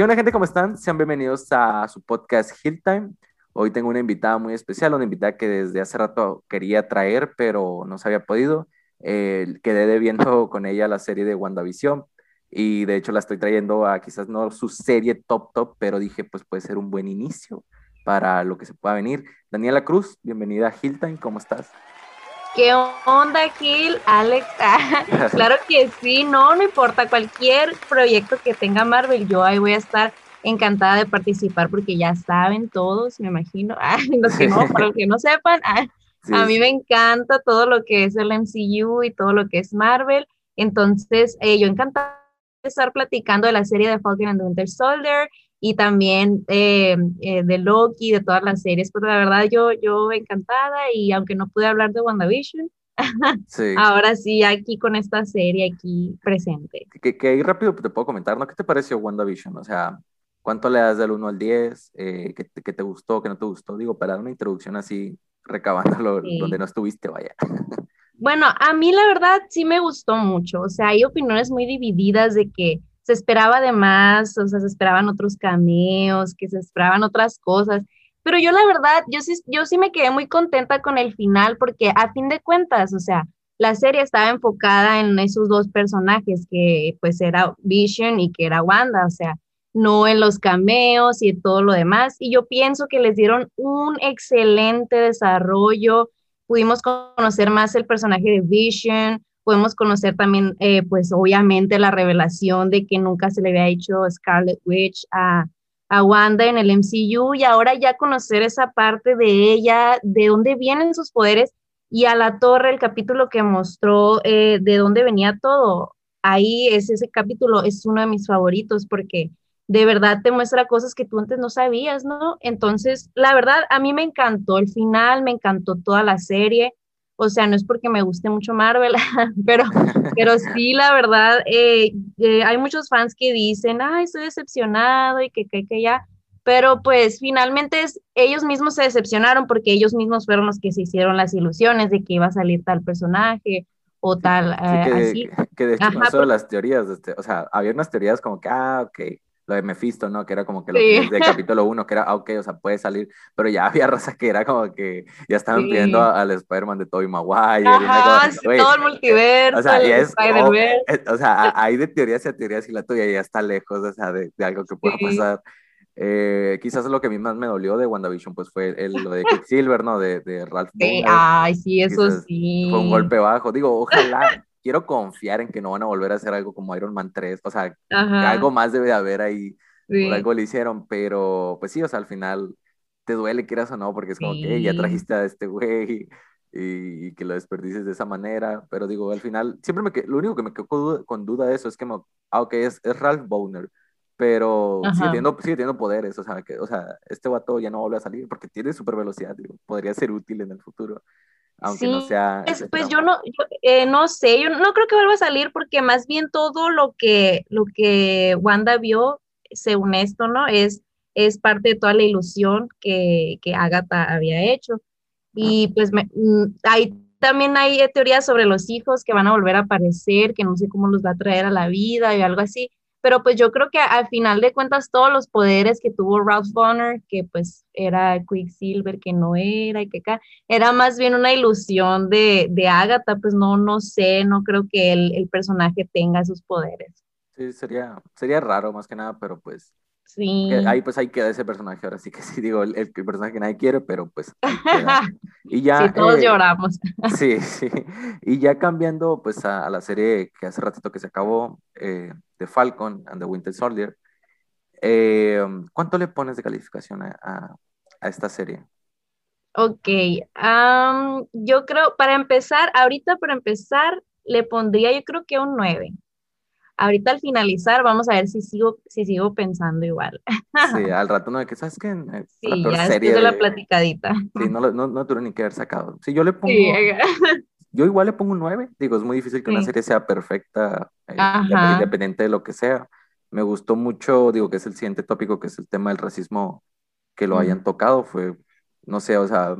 ¿Qué onda gente? ¿Cómo están? Sean bienvenidos a su podcast Hill Time. Hoy tengo una invitada muy especial, una invitada que desde hace rato quería traer, pero no se había podido. Eh, quedé debiendo con ella la serie de WandaVision y de hecho la estoy trayendo a quizás no su serie top top, pero dije pues puede ser un buen inicio para lo que se pueda venir. Daniela Cruz, bienvenida a Hill Time, ¿cómo estás? ¿Qué onda, Gil? Alex, claro que sí, no, no importa, cualquier proyecto que tenga Marvel, yo ahí voy a estar encantada de participar porque ya saben todos, me imagino, los que no, para los que no sepan, a mí me encanta todo lo que es el MCU y todo lo que es Marvel, entonces eh, yo encantada de estar platicando de la serie de Falcon and the Winter Soldier y también eh, eh, de Loki, de todas las series, pero la verdad yo, yo encantada y aunque no pude hablar de WandaVision, ahora sí aquí con esta serie aquí presente. Que, que ahí rápido te puedo comentar, ¿no? ¿Qué te pareció WandaVision? O sea, ¿cuánto le das del 1 al 10? Eh, ¿qué, ¿qué, te gustó, qué no te gustó? Digo, para dar una introducción así, recabándolo donde no estuviste, vaya. Bueno, a mí la verdad sí me gustó mucho, o sea, hay opiniones muy divididas de que se esperaba de más, o sea, se esperaban otros cameos, que se esperaban otras cosas. Pero yo la verdad, yo sí, yo sí me quedé muy contenta con el final porque a fin de cuentas, o sea, la serie estaba enfocada en esos dos personajes que pues era Vision y que era Wanda, o sea, no en los cameos y todo lo demás. Y yo pienso que les dieron un excelente desarrollo. Pudimos conocer más el personaje de Vision, podemos conocer también, eh, pues obviamente, la revelación de que nunca se le había hecho Scarlet Witch a, a Wanda en el MCU y ahora ya conocer esa parte de ella, de dónde vienen sus poderes y a la torre, el capítulo que mostró eh, de dónde venía todo. Ahí es ese capítulo, es uno de mis favoritos porque de verdad te muestra cosas que tú antes no sabías, ¿no? Entonces, la verdad, a mí me encantó el final, me encantó toda la serie. O sea, no es porque me guste mucho Marvel, pero, pero sí, la verdad, eh, eh, hay muchos fans que dicen, ay, estoy decepcionado y que, que, que ya, pero pues finalmente es, ellos mismos se decepcionaron porque ellos mismos fueron los que se hicieron las ilusiones de que iba a salir tal personaje o tal, eh, que, así. Que de hecho, las teorías, este, o sea, había unas teorías como que, ah, ok, lo de Mephisto, ¿no? Que era como que lo sí. que capítulo 1, que era, ah, ok, o sea, puede salir, pero ya había raza que era como que ya estaban sí. pidiendo al Spider-Man de Tobey Maguire. Ajá, y todo el multiverso, o sea, es, oh, o, sea, hay de teorías y teorías y la tuya ya está lejos, o sea, de, de algo que pueda sí. pasar. Eh, quizás lo que a mí más me dolió de WandaVision pues fue el, lo de Quicksilver, ¿no? De, de Ralph Sí, ay, sí, eso quizás sí. Fue un golpe bajo. Digo, ojalá, quiero confiar en que no van a volver a hacer algo como Iron Man 3, o sea, algo más debe de haber ahí sí. por algo le hicieron, pero pues sí, o sea, al final te duele, quieras o no, porque es como sí. que ya trajiste a este güey y, y, que lo desperdices de esa manera, pero digo, al final, siempre me lo único que me quedó con duda, con duda de eso es que, me, ah, ok, es, es Ralph Bowner, pero sigue teniendo, sigue teniendo, poderes, o sea, que, o sea, este vato ya no vuelve a salir porque tiene super velocidad, digo, podría ser útil en el futuro. Aunque sí, no sea. Es, pues yo no, yo, eh, no sé, yo no creo que vuelva a salir porque más bien todo lo que, lo que Wanda vio según esto, ¿no? Es, es parte de toda la ilusión que, que Agatha había hecho. Y pues me, mm, hay, también hay teorías sobre los hijos que van a volver a aparecer, que no sé cómo los va a traer a la vida y algo así. Pero pues yo creo que al final de cuentas todos los poderes que tuvo Ralph Bonner, que pues era Quicksilver, que no era, y que acá, era más bien una ilusión de, de Agatha, pues no, no sé, no creo que el, el personaje tenga esos poderes. Sí, sería, sería raro más que nada, pero pues. Sí. Ahí pues ahí queda ese personaje, ahora sí que sí digo, el, el personaje que nadie quiere, pero pues. Y ya. Sí, todos eh, lloramos. Sí, sí. Y ya cambiando pues a, a, la serie que hace ratito que se acabó, eh, de Falcon and the Winter Soldier, eh, ¿cuánto le pones de calificación a, a, a esta serie? Ok, um, yo creo, para empezar, ahorita para empezar, le pondría yo creo que un 9 ahorita al finalizar vamos a ver si sigo, si sigo pensando igual. Sí, al rato no, que sabes que sí, la ya serie de la platicadita. Sí, no, no, no tuve ni que haber sacado. Sí, yo le pongo, sí. yo igual le pongo un 9, digo, es muy difícil que sí. una serie sea perfecta, eh, independiente de lo que sea. Me gustó mucho, digo, que es el siguiente tópico, que es el tema del racismo, que lo mm. hayan tocado, fue, no sé, o sea,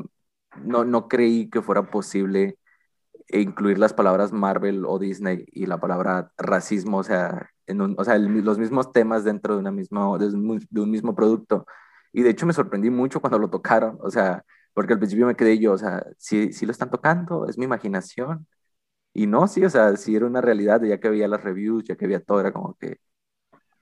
no, no creí que fuera posible incluir las palabras Marvel o Disney y la palabra racismo, o sea, en los mismos temas dentro de, una misma, de un, mismo producto. Y de hecho me sorprendí mucho cuando lo tocaron, o sea, porque al principio me quedé yo, o sea, si si lo están tocando, es mi imaginación. Y no, sí, o sea, sí era una realidad, ya que veía las reviews, ya que veía todo, era como que,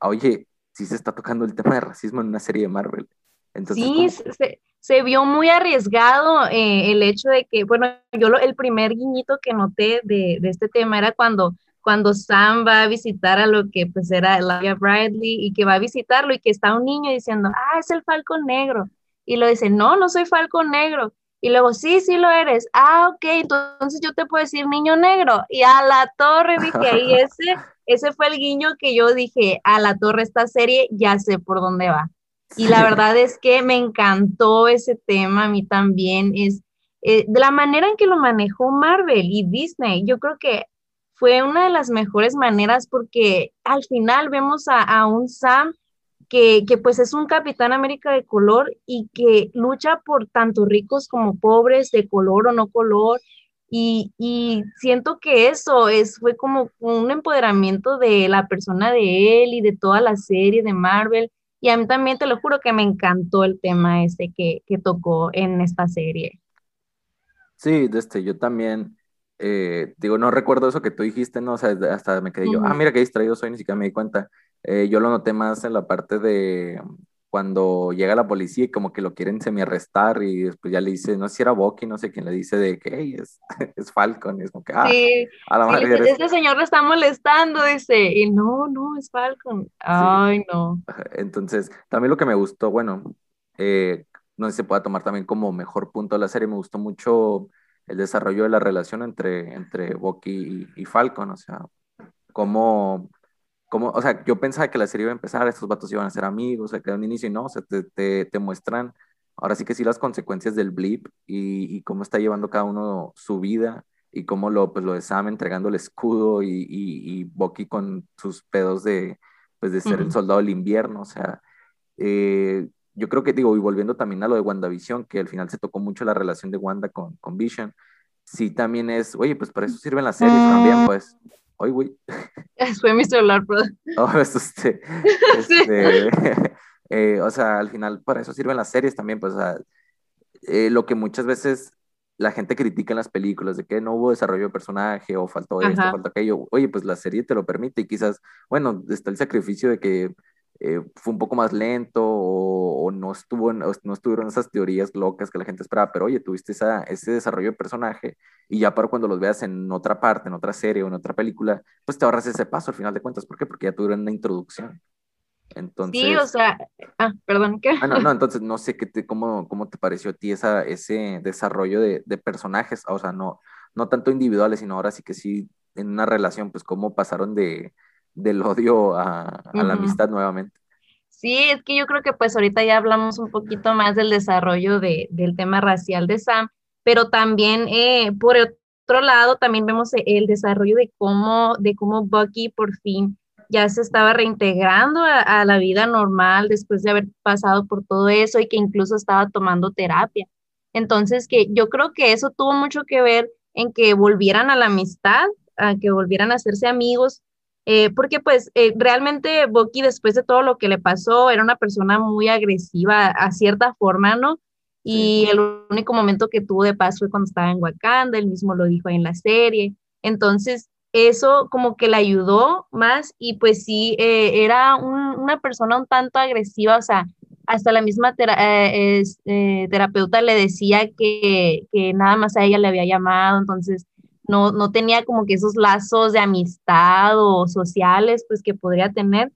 oye, sí se está tocando el tema de racismo en una serie de Marvel. Entonces, sí, se, se, vio muy arriesgado eh, el hecho de que, bueno, yo lo, el primer guiñito que noté de, de, este tema era cuando, cuando Sam va a visitar a lo que pues era Elijah Bradley y que va a visitarlo y que está un niño diciendo, ah, es el Falcon Negro. Y lo dice, no, no soy Falcon Negro. Y luego, sí, sí lo eres. Ah, ok, entonces yo te puedo decir niño negro. Y a la torre dije, ahí ese, ese fue el guiño que yo dije, a la torre esta serie, ya sé por dónde va. Y la verdad es que me encantó ese tema, a mí también, es eh, de la manera en que lo manejó Marvel y Disney, yo creo que fue una de las mejores maneras porque al final vemos a, a un Sam que, pues es un Capitán América de color y que lucha por tanto ricos como pobres, de color o no color. Y, siento que eso es, fue como un empoderamiento de la persona de él y de toda la serie de Marvel. Y a mí también te lo juro que me encantó el tema ese que, tocó en esta serie. Sí, este, yo también, eh, digo, no recuerdo eso que tú dijiste, ¿no? O sea, hasta me quedé yo, ah, mira qué distraído soy, ni siquiera me di cuenta. Eh, yo lo noté más en la parte de cuando llega la policía y como que lo quieren semi-arrestar y después ya le dice, no sé si era Bucky, no sé quién le dice de que es, es Falcon, y es como que, ah, a la madre. Este señor le está molestando, dice, y no, no, es Falcon, ay, no. Entonces, también lo que me gustó, bueno, eh, no sé si se pueda tomar también como mejor punto de la serie, me gustó mucho el desarrollo de la relación entre, entre Bucky y, y Falcon, o sea, cómo como, o sea, yo pensaba que la serie iba a empezar, estos vatos iban a ser amigos, se quedó un inicio y no, o sea, te, te, te, muestran ahora sí que sí las consecuencias del blip y, y, cómo está llevando cada uno su vida y cómo lo, pues lo de Sam entregando el escudo y, y, y Bucky con sus pedos de, pues de ser el soldado del invierno, o sea, eh, yo creo que digo, y volviendo también a lo de WandaVision, que al final se tocó mucho la relación de Wanda con, con Vision, sí también es, oye, pues para eso sirven las series también, pues. Ay, güey. Fue mi celular, bro. Oh, eso este, este eh, o sea, al final para eso sirven las series también, pues, o sea, eh, lo que muchas veces la gente critica en las películas, de que no hubo desarrollo de personaje o faltó esto, faltó aquello. Oye, pues la serie te lo permite y quizás, bueno, está el sacrificio de que eh, fue un poco más lento o, no, estuvo, no, estuvieron esas teorías locas que la gente esperaba, pero oye, tuviste esa, ese desarrollo de personaje y ya para cuando los veas en otra parte, en otra serie o en otra película, pues te ahorras ese paso al final de cuentas. ¿Por qué? Porque ya tuvieron una introducción. Entonces, sí, o sea, ah, perdón, ¿qué? Ah, no, no, entonces no sé qué te, cómo, cómo te pareció a ti esa, ese desarrollo de, de personajes, o sea, no, no tanto individuales, sino ahora sí que sí en una relación, pues cómo pasaron de, del odio a, la amistad nuevamente. Sí, es que yo creo que pues ahorita ya hablamos un poquito más del desarrollo de, del tema racial de Sam, pero también eh, por otro lado también vemos el desarrollo de cómo, de cómo Bucky por fin ya se estaba reintegrando a, a, la vida normal después de haber pasado por todo eso y que incluso estaba tomando terapia. Entonces, que yo creo que eso tuvo mucho que ver en que volvieran a la amistad, a que volvieran a hacerse amigos eh, porque pues eh, realmente Bucky después de todo lo que le pasó era una persona muy agresiva a cierta forma, ¿no? Y el único momento que tuvo de paz fue cuando estaba en Wakanda, él mismo lo dijo ahí en la serie. Entonces, eso como que le ayudó más y pues sí, eh, era una persona un tanto agresiva, o sea, hasta la misma terapeuta le decía que, que, nada más a ella le había llamado, entonces no, no tenía como que esos lazos de amistad o sociales pues que podría tener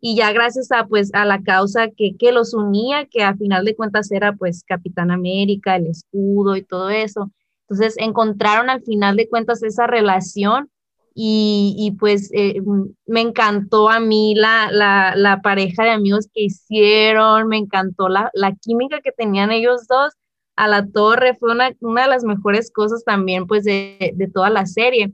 y ya gracias a pues a la causa que, que los unía, que a final de cuentas era pues Capitán América, el escudo y todo eso. Entonces encontraron al final de cuentas esa relación y, y pues eh, me encantó a mí la, la, la, pareja de amigos que hicieron, me encantó la, la química que tenían ellos dos a la torre, fue una, una de las mejores cosas también pues de, de toda la serie.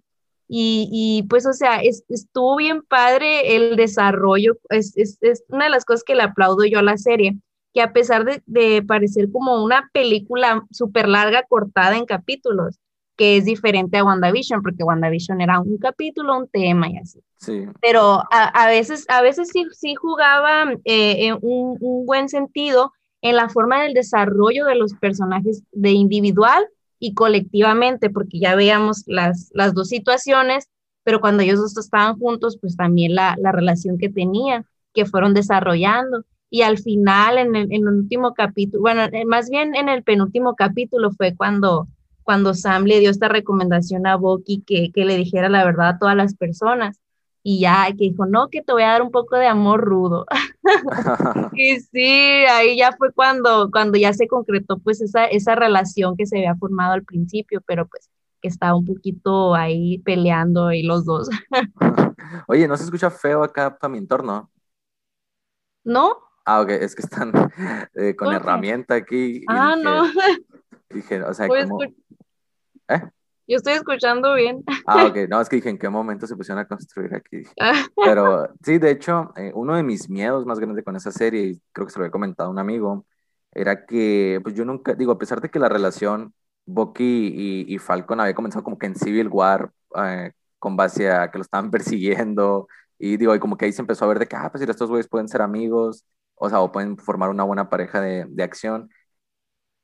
Y, y, pues, o sea, estuvo bien padre el desarrollo, es, es, es, una de las cosas que le aplaudo yo a la serie, que a pesar de, de parecer como una película súper larga, cortada en capítulos, que es diferente a WandaVision, porque WandaVision era un capítulo, un tema y así. Sí. Pero a, veces, a veces sí, sí jugaba eh, en un, un, buen sentido en la forma del desarrollo de los personajes de individual y colectivamente, porque ya veíamos las, las dos situaciones, pero cuando ellos dos estaban juntos, pues también la, la relación que tenían, que fueron desarrollando. Y al final, en el, en el último capítulo, bueno, eh, más bien en el penúltimo capítulo fue cuando cuando Sam le dio esta recomendación a Bucky que, que le dijera la verdad a todas las personas. Y ya, que dijo, no, que te voy a dar un poco de amor rudo. y sí, ahí ya fue cuando, cuando ya se concretó pues esa, esa relación que se había formado al principio, pero pues que estaba un poquito ahí peleando y los dos. Oye, ¿no se escucha feo acá para mi entorno? ¿No? Ah, ok, es que están eh, con herramienta aquí. Ah, no. Dije, o sea, como... ¿Eh? Yo estoy escuchando bien. Ah, ok. No, es que dije, ¿en qué momento se pusieron a construir aquí? Pero sí, de hecho, eh, uno de mis miedos más grandes con esa serie, y creo que se lo había comentado a un amigo, era que, pues yo nunca, digo, a pesar de que la relación Bucky y, y Falcon había comenzado como que en Civil War, eh, con base a que lo estaban persiguiendo, y digo, y como que ahí se empezó a ver de que, ah, pues estos güeyes pueden ser amigos, o sea, o pueden formar una buena pareja de, de acción.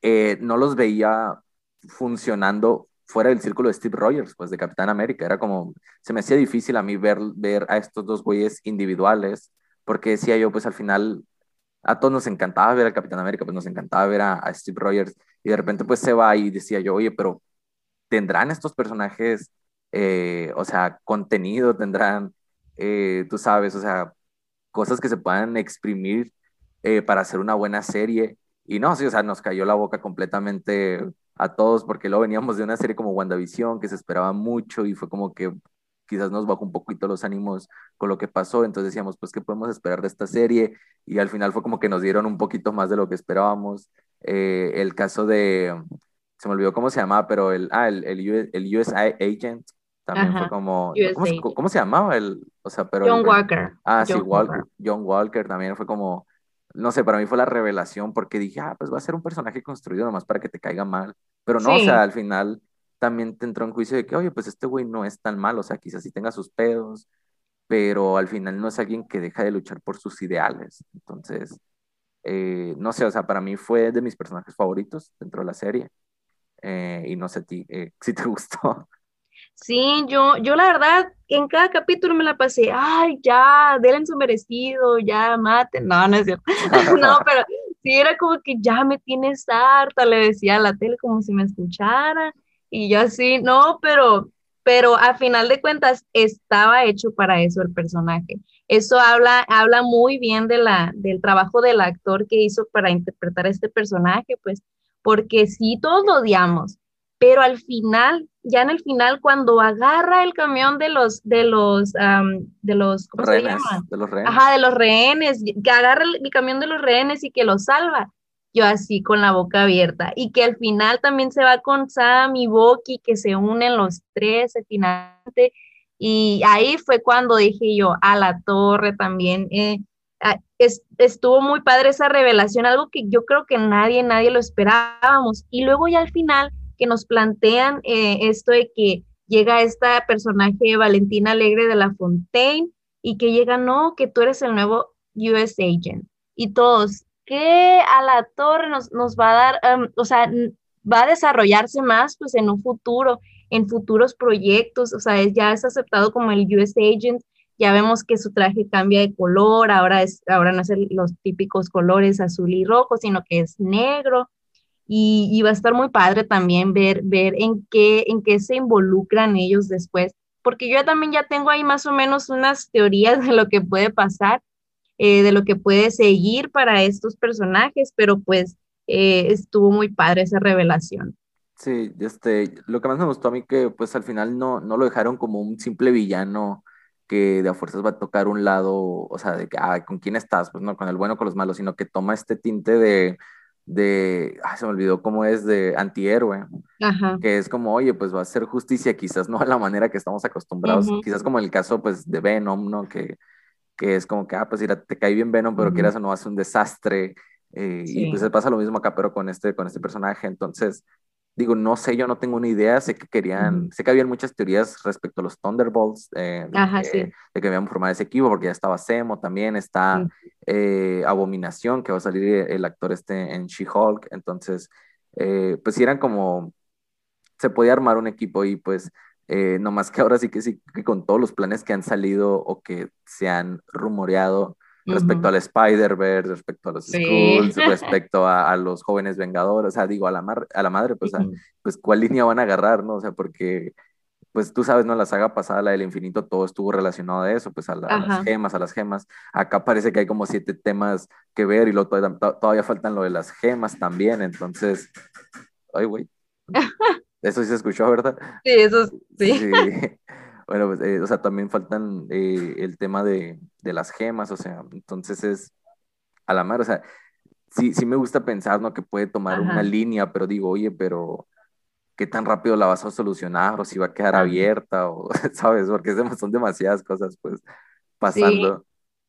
Eh, no los veía funcionando fuera del círculo de Steve Rogers, pues de Capitán América. Era como, se me hacía difícil a mí ver, ver a estos dos güeyes individuales, porque decía yo, pues al final, a todos nos encantaba ver a Capitán América, pues nos encantaba ver a, Steve Rogers, y de repente pues se va y decía yo, oye, pero ¿tendrán estos personajes, eh, o sea, contenido, tendrán, eh, tú sabes, o sea, cosas que se puedan exprimir eh, para hacer una buena serie? Y no, sí, o sea, nos cayó la boca completamente a todos porque luego veníamos de una serie como WandaVision que se esperaba mucho y fue como que quizás nos bajó un poquito los ánimos con lo que pasó, entonces decíamos, pues, ¿qué podemos esperar de esta serie? Y al final fue como que nos dieron un poquito más de lo que esperábamos. Eh, el caso de, se me olvidó cómo se llamaba, pero el, ah, el, el, el US Agent también fue como, ¿cómo, ¿cómo, se llamaba? El, o sea, pero John Walker. Ah, sí, Walker. John Walker también fue como, no sé, para mí fue la revelación porque dije, ah, pues va a ser un personaje construido nomás para que te caiga mal. Pero no, o sea, al final también te entró en juicio de que, oye, pues este güey no es tan mal, o sea, quizás sí tenga sus pedos, pero al final no es alguien que deja de luchar por sus ideales. Entonces, eh, no sé, o sea, para mí fue de mis personajes favoritos dentro de la serie. Eh, y no sé ti, eh, si te gustó. Sí, yo, yo la verdad, en cada capítulo me la pasé, ay, ya, denle su merecido, ya, maten. No, no es cierto. no, pero sí era como que ya me tienes harta, le decía a la tele como si me escuchara. Y yo así, no, pero, pero a final de cuentas estaba hecho para eso el personaje. Eso habla, habla muy bien de la, del trabajo del actor que hizo para interpretar este personaje, pues, porque sí, todos lo odiamos, pero al final, ya en el final, cuando agarra el camión de los, de los, de los, ¿cómo se llama? De los rehenes. Ajá, de los rehenes, que agarra el, camión de los rehenes y que los salva, yo así con la boca abierta, y que al final también se va con Sam y Bucky, que se unen los tres al final, y ahí fue cuando dije yo, a la torre también, eh, ah, estuvo muy padre esa revelación, algo que yo creo que nadie, nadie lo esperábamos, y luego ya al final que nos plantean eh, esto de que llega esta personaje Valentina Alegre de la Fontaine y que llega, no, que tú eres el nuevo US Agent. Y todos, que a la torre nos, nos va a dar, um, o sea, va a desarrollarse más pues en un futuro, en futuros proyectos, o sea, ya es aceptado como el US Agent, ya vemos que su traje cambia de color, ahora, es, ahora no es los típicos colores azul y rojo, sino que es negro y, va a estar muy padre también ver, ver en, qué, en qué se involucran ellos después, porque yo también ya tengo ahí más o menos unas teorías de lo que puede pasar, eh, de lo que puede seguir para estos personajes, pero pues eh, estuvo muy padre esa revelación. Sí, este, lo que más me gustó a mí que pues al final no, no lo dejaron como un simple villano que de a fuerzas va a tocar un lado, o sea, de que, ah, ¿con quién estás? Pues no, con el bueno con los malos, sino que toma este tinte de, de, se me olvidó cómo es, de antihéroe, que es como, oye, pues va a ser justicia, quizás no a la manera que estamos acostumbrados, quizás como el caso, pues, de Venom, ¿no? Que, que es como que, ah, pues, mira, te cae bien Venom, pero quieras o no, hace un desastre, eh, y pues se pasa lo mismo acá, pero con este, con este personaje, entonces, digo, no sé, yo no tengo una idea, sé que querían, sé que había muchas teorías respecto a los Thunderbolts, eh, de, que, de, que, habían formado ese equipo, porque ya estaba Semo también, está eh, Abominación, que va a salir el actor este en She-Hulk, entonces, eh, pues sí eran como, se podía armar un equipo y pues, no más que ahora sí que sí, que con todos los planes que han salido o que se han rumoreado, respecto al Spider-Verse, respecto a los Skrulls, respecto a, los jóvenes vengadores, o sea, digo, a la, a la madre, pues, pues, ¿cuál línea van a agarrar, no? O sea, porque, pues tú sabes, ¿no? La saga pasada, la del infinito, todo estuvo relacionado a eso, pues a, las gemas, a las gemas. Acá parece que hay como siete temas que ver y lo, todavía, faltan lo de las gemas también, entonces, ay, güey. Eso sí se escuchó, ¿verdad? Sí, eso sí. sí. Bueno, pues, eh, o sea, también faltan eh, el tema de, de, las gemas, o sea, entonces es a la mar, o sea, sí, sí me gusta pensar, ¿no? Que puede tomar una línea, pero digo, oye, pero ¿qué tan rápido la vas a solucionar? O si va a quedar abierta, o, ¿sabes? Porque son demasiadas cosas, pues, pasando.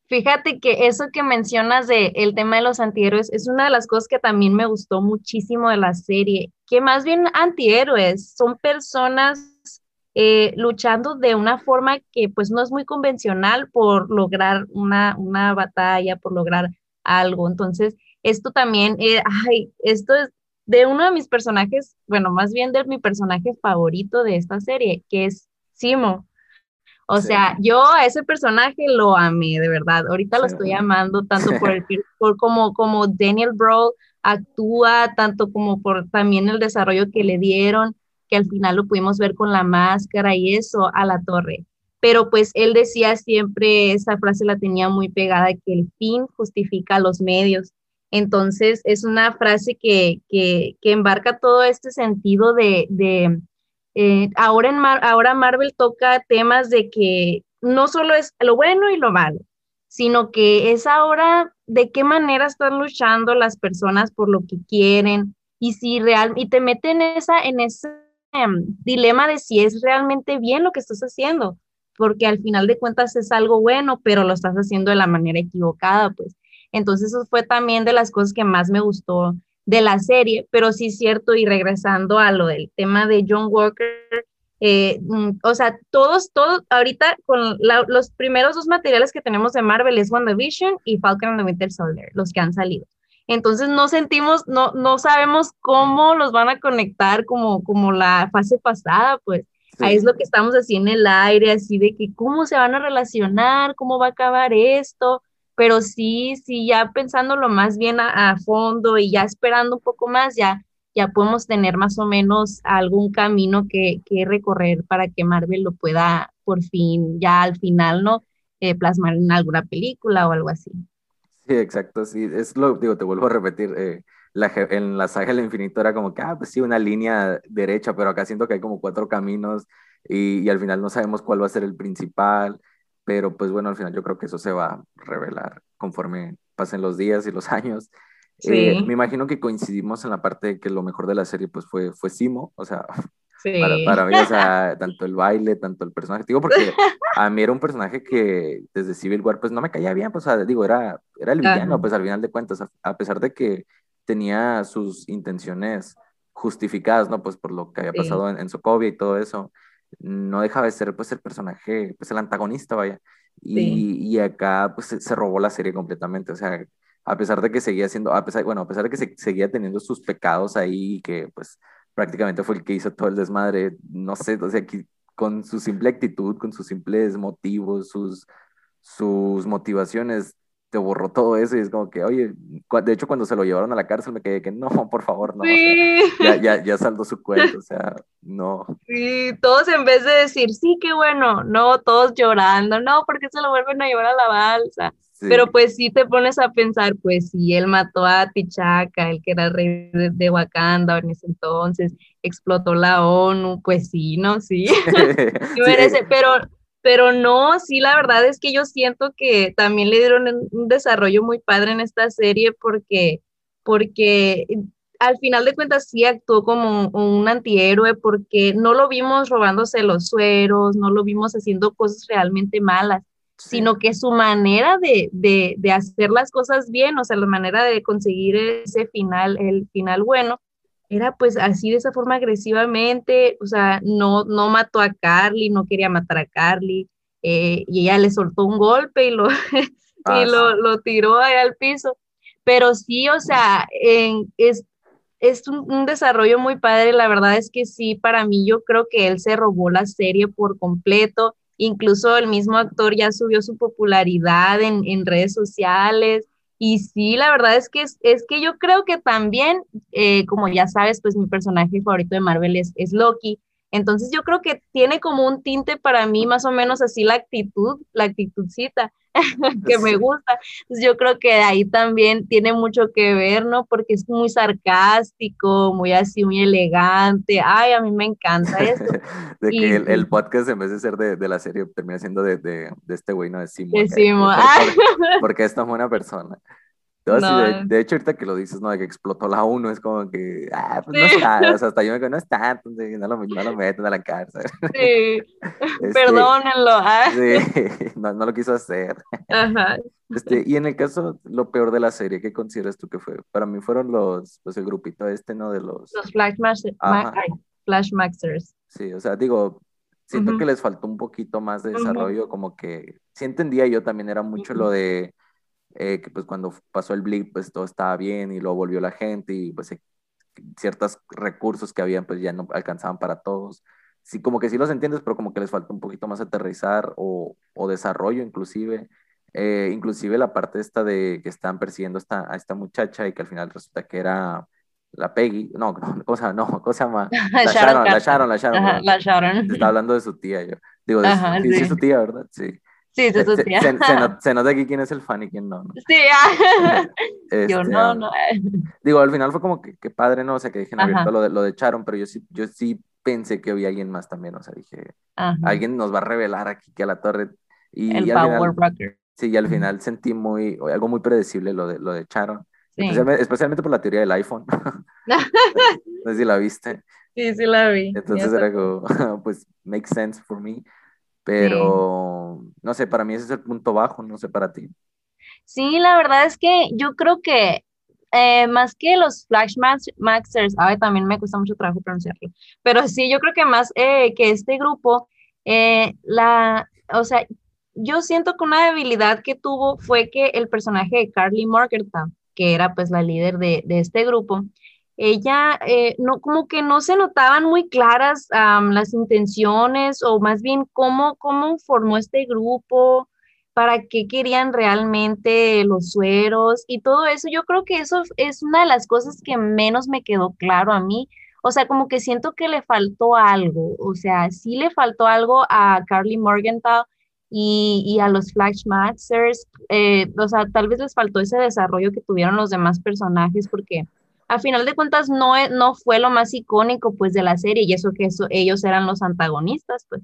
Fíjate que eso que mencionas de el tema de los antihéroes es una de las cosas que también me gustó muchísimo de la serie, que más bien antihéroes son personas eh, luchando de una forma que pues no es muy convencional por lograr una, una batalla, por lograr algo. Entonces, esto también, eh, ay, esto es de uno de mis personajes, bueno, más bien de mi personaje favorito de esta serie, que es Simo. O sea, yo a ese personaje lo amé, de verdad. Ahorita lo estoy amando tanto por el por como, como Daniel Brawl actúa, tanto como por también el desarrollo que le dieron que al final lo pudimos ver con la máscara y eso a la torre. Pero pues él decía siempre, esa frase la tenía muy pegada, que el fin justifica los medios. Entonces es una frase que, que, que embarca todo este sentido de, de eh, ahora, en ahora Marvel toca temas de que no solo es lo bueno y lo malo, sino que es ahora de qué manera están luchando las personas por lo que quieren y si real y te meten esa en esa dilema de si es realmente bien lo que estás haciendo, porque al final de cuentas es algo bueno, pero lo estás haciendo de la manera equivocada, pues. Entonces eso fue también de las cosas que más me gustó de la serie, pero sí es cierto, y regresando a lo del tema de John Walker, eh, mm, o sea, todos, todos, ahorita con los primeros dos materiales que tenemos de Marvel es WandaVision y Falcon and the Winter Soldier, los que han salido. Entonces no sentimos, no, no sabemos cómo los van a conectar como, como la fase pasada, pues ahí es lo que estamos así en el aire, así de que cómo se van a relacionar, cómo va a acabar esto, pero sí, sí, ya pensándolo más bien a, fondo y ya esperando un poco más, ya, ya podemos tener más o menos algún camino que, que recorrer para que Marvel lo pueda por fin, ya al final, ¿no? Eh, plasmar en alguna película o algo así. Sí, exacto, sí, es lo, digo, te vuelvo a repetir, eh, la, en la saga del infinito era como que, ah, pues sí, una línea derecha, pero acá siento que hay como cuatro caminos y, y, al final no sabemos cuál va a ser el principal, pero pues bueno, al final yo creo que eso se va a revelar conforme pasen los días y los años. Eh, me imagino que coincidimos en la parte de que lo mejor de la serie pues fue, fue Simo, o sea, para, para, mí, o sea, tanto el baile, tanto el personaje, digo, porque a mí era un personaje que desde Civil War, pues no me caía bien, pues, o sea, digo, era, era el villano, pues al final de cuentas, a, pesar de que tenía sus intenciones justificadas, ¿no? Pues por lo que había pasado en, en, Sokovia y todo eso, no dejaba de ser, pues, el personaje, pues, el antagonista, vaya. Y, y acá, pues, se, se, robó la serie completamente, o sea, a pesar de que seguía siendo, a pesar, bueno, a pesar de que se, seguía teniendo sus pecados ahí, que, pues, prácticamente fue el que hizo todo el desmadre, no sé, o sea, con su simple actitud, con sus simples motivos, sus, sus motivaciones, te borró todo eso y es como que, oye, de hecho cuando se lo llevaron a la cárcel me quedé que no, por favor, no, ya, ya, ya saldó su cuento, o sea, no. Sí, todos en vez de decir, sí, qué bueno, no, todos llorando, no, porque se lo vuelven a llevar a la balsa. Pero pues sí te pones a pensar, pues si él mató a Tichaca, el que era rey de, Wakanda en ese entonces, explotó la ONU, pues sí, ¿no? Sí. merece, pero, pero no, sí, la verdad es que yo siento que también le dieron un desarrollo muy padre en esta serie porque, porque al final de cuentas sí actuó como un antihéroe porque no lo vimos robándose los sueros, no lo vimos haciendo cosas realmente malas sino que su manera de, de, de, hacer las cosas bien, o sea, la manera de conseguir ese final, el final bueno, era pues así de esa forma agresivamente, o sea, no, no mató a Carly, no quería matar a Carly, eh, y ella le soltó un golpe y lo, y lo, lo, tiró ahí al piso. Pero sí, o sea, en, es, es un, un, desarrollo muy padre, la verdad es que sí, para mí yo creo que él se robó la serie por completo, incluso el mismo actor ya subió su popularidad en, en redes sociales, y sí, la verdad es que, es, que yo creo que también, eh, como ya sabes, pues mi personaje favorito de Marvel es, es Loki. Entonces yo creo que tiene como un tinte para mí más o menos así la actitud, la actitudcita. que me gusta. Yo creo que ahí también tiene mucho que ver, ¿no? Porque es muy sarcástico, muy así, muy elegante. Ay, a mí me encanta eso. de que el, podcast en vez de ser de, de la serie termina siendo de, de, de este güey, ¿no? De Simon. porque es tan buena persona de, hecho, ahorita que lo dices, ¿no? De que explotó la 1, es como que, ah, pues no está, o sea, hasta yo me digo, no está, entonces no lo, no lo meten a la cárcel. Sí, este, perdónenlo. Ah. Sí, no, no, lo quiso hacer. Ajá. Este, y en el caso, lo peor de la serie, ¿qué consideras tú que fue? Para mí fueron los, pues el grupito este, ¿no? De los... Los Flashmasters. Sí, o sea, digo, siento que les faltó un poquito más de desarrollo, como que, sí entendía yo también, era mucho lo de eh, que pues cuando pasó el blip, pues todo estaba bien y luego volvió la gente y pues eh, ciertos recursos que habían pues ya no alcanzaban para todos. Sí, como que sí los entiendes, pero como que les falta un poquito más aterrizar o, o desarrollo inclusive. Eh, inclusive la parte esta de que están persiguiendo esta, a esta muchacha y que al final resulta que era la Peggy, no, no, ¿cómo se llama? No, ¿cómo se llama? La Sharon, la Sharon, la Sharon. la Sharon. Está hablando de su tía, yo. Digo, de sí. sí, su tía, ¿verdad? Sí. Sí, se, se, se, nota aquí quién es el fan y quién no. ¿no? Sí, ah. yo este, no, no. Digo, al final fue como que, que padre, ¿no? O sea, que dije abierto lo de, lo de Charon, pero yo sí, yo sí pensé que había alguien más también, o sea, dije, alguien nos va a revelar aquí que a la torre. Y, el Power Broker. Sí, y al final sentí muy, algo muy predecible lo de, lo de Charon. Especialmente, por la teoría del iPhone. no sé si la viste. Sí, sí la vi. Entonces era como, pues, makes sense for me. Pero, no sé, para mí ese es el punto bajo, no sé para ti. Sí, la verdad es que yo creo que eh, más que los Flash Maxers, a ver, también me cuesta mucho trabajo pronunciarlo, pero sí, yo creo que más eh, que este grupo, eh, la, o sea, yo siento que una debilidad que tuvo fue que el personaje de Carly Morgenthau, que era pues la líder de, de este grupo, ella eh, no, como que no se notaban muy claras las intenciones o más bien cómo, cómo formó este grupo, para qué querían realmente los sueros y todo eso. Yo creo que eso es una de las cosas que menos me quedó claro a mí. O sea, como que siento que le faltó algo. O sea, sí le faltó algo a Carly Morgenthau y, y a los Flashmasters. Eh, o sea, tal vez les faltó ese desarrollo que tuvieron los demás personajes porque a final de cuentas no, e, no fue lo más icónico pues de la serie y eso que eso, ellos eran los antagonistas pues.